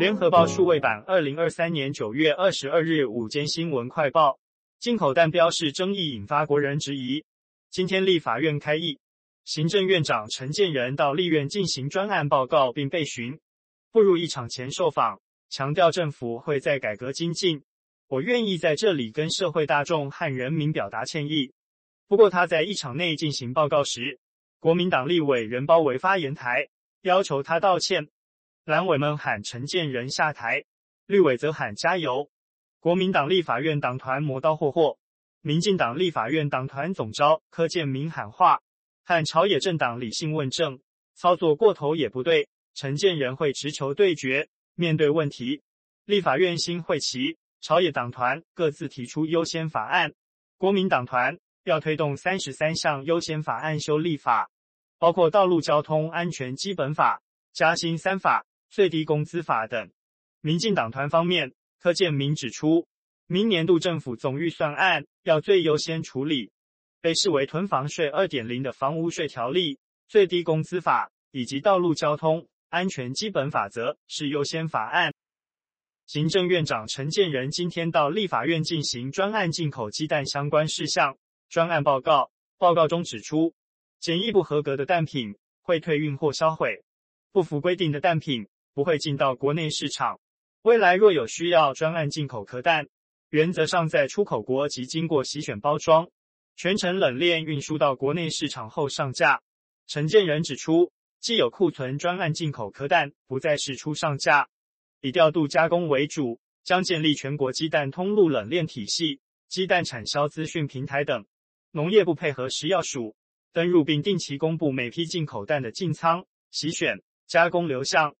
联合报数位版，二零二三年九月二十二日午间新闻快报：进口蛋标示争议引发国人质疑。今天立法院开议，行政院长陈建仁到立院进行专案报告并备询，步入议场前受访，强调政府会在改革精进。我愿意在这里跟社会大众和人民表达歉意。不过他在议场内进行报告时，国民党立委人包围发言台，要求他道歉。蓝委们喊陈建仁下台，绿委则喊加油。国民党立法院党团磨刀霍霍，民进党立法院党团总召柯建铭喊话，和朝野政党理性问政，操作过头也不对。陈建仁会直球对决，面对问题。立法院新会期，朝野党团各自提出优先法案，国民党团要推动三十三项优先法案修立法，包括道路交通安全基本法、加薪三法。最低工资法等。民进党团方面，柯建铭指出，明年度政府总预算案要最优先处理被视为囤房税二点零的房屋税条例、最低工资法以及道路交通安全基本法则是优先法案。行政院长陈建仁今天到立法院进行专案进口鸡蛋相关事项专案报告，报告中指出，检疫不合格的蛋品会退运或销毁，不符规定的蛋品。不会进到国内市场。未来若有需要专案进口壳蛋，原则上在出口国及经过洗选包装，全程冷链运输到国内市场后上架。陈建仁指出，既有库存专案进口壳蛋不再是出上架，以调度加工为主，将建立全国鸡蛋通路冷链体系、鸡蛋产销资讯平台等。农业部配合食药署登入并定期公布每批进口蛋的进仓、洗选、加工流向。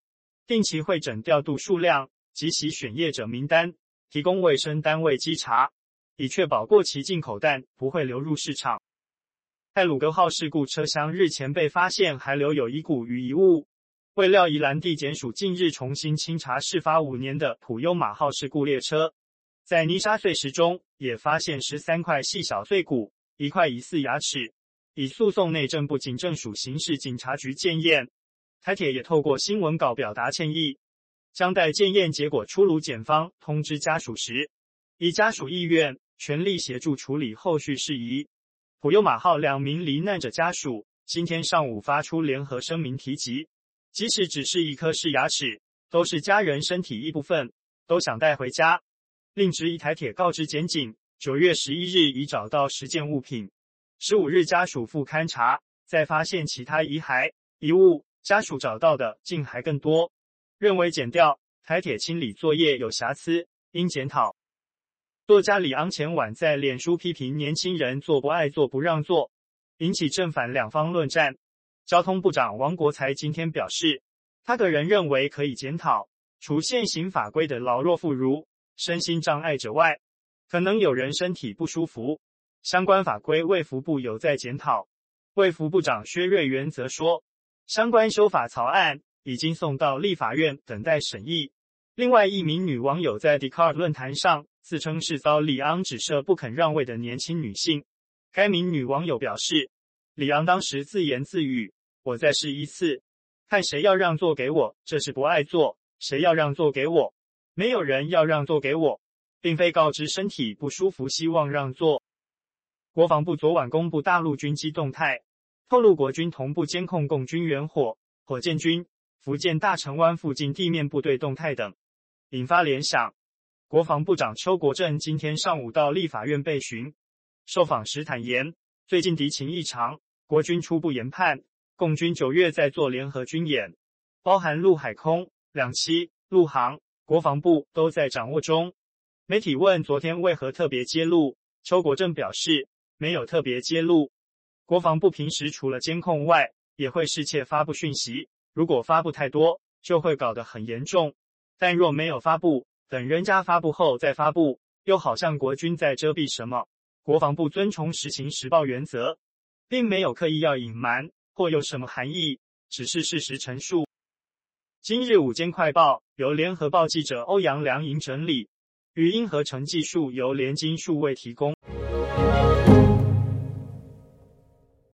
定期会诊调度数量及其选业者名单，提供卫生单位稽查，以确保过期进口蛋不会流入市场。泰鲁阁号事故车厢日前被发现还留有遗骨与遗物，未料宜兰地检署近日重新清查事发五年的普优玛号事故列车，在泥沙碎石中也发现十三块细小碎骨，一块疑似牙齿，已诉讼内政部警政署刑事警察局鉴验。台铁也透过新闻稿表达歉意，将待检验结果出炉，检方通知家属时，以家属意愿，全力协助处理后续事宜。普悠玛号两名罹难者家属今天上午发出联合声明，提及即使只是一颗是牙齿，都是家人身体一部分，都想带回家。另质疑台铁告知检警，九月十一日已找到十件物品，十五日家属复勘查，再发现其他遗骸遗物。家属找到的竟还更多，认为剪掉台铁清理作业有瑕疵，应检讨。作家李昂前晚在脸书批评年轻人做不爱做不让座，引起正反两方论战。交通部长王国材今天表示，他个人认为可以检讨，除现行法规的老弱妇孺、身心障碍者外，可能有人身体不舒服，相关法规卫福部有在检讨。卫福部长薛瑞元则说。相关修法草案已经送到立法院等待审议。另外一名女网友在 Dcard 论坛上自称是遭李昂指涉不肯让位的年轻女性。该名女网友表示，李昂当时自言自语：“我再试一次，看谁要让座给我，这是不爱坐；谁要让座给我，没有人要让座给我，并非告知身体不舒服希望让座。”国防部昨晚公布大陆军机动态。透露国军同步监控共军远火、火箭军、福建大城湾附近地面部队动态等，引发联想。国防部长邱国正今天上午到立法院备询，受访时坦言，最近敌情异常，国军初步研判，共军九月在做联合军演，包含陆海空两栖、陆航，国防部都在掌握中。媒体问昨天为何特别揭露，邱国正表示没有特别揭露。国防部平时除了监控外，也会适切发布讯息。如果发布太多，就会搞得很严重；但若没有发布，等人家发布后再发布，又好像国军在遮蔽什么。国防部遵从实情实报原则，并没有刻意要隐瞒或有什么含义，只是事实陈述。今日午间快报由联合报记者欧阳良莹整理，语音合成技术由联经数位提供。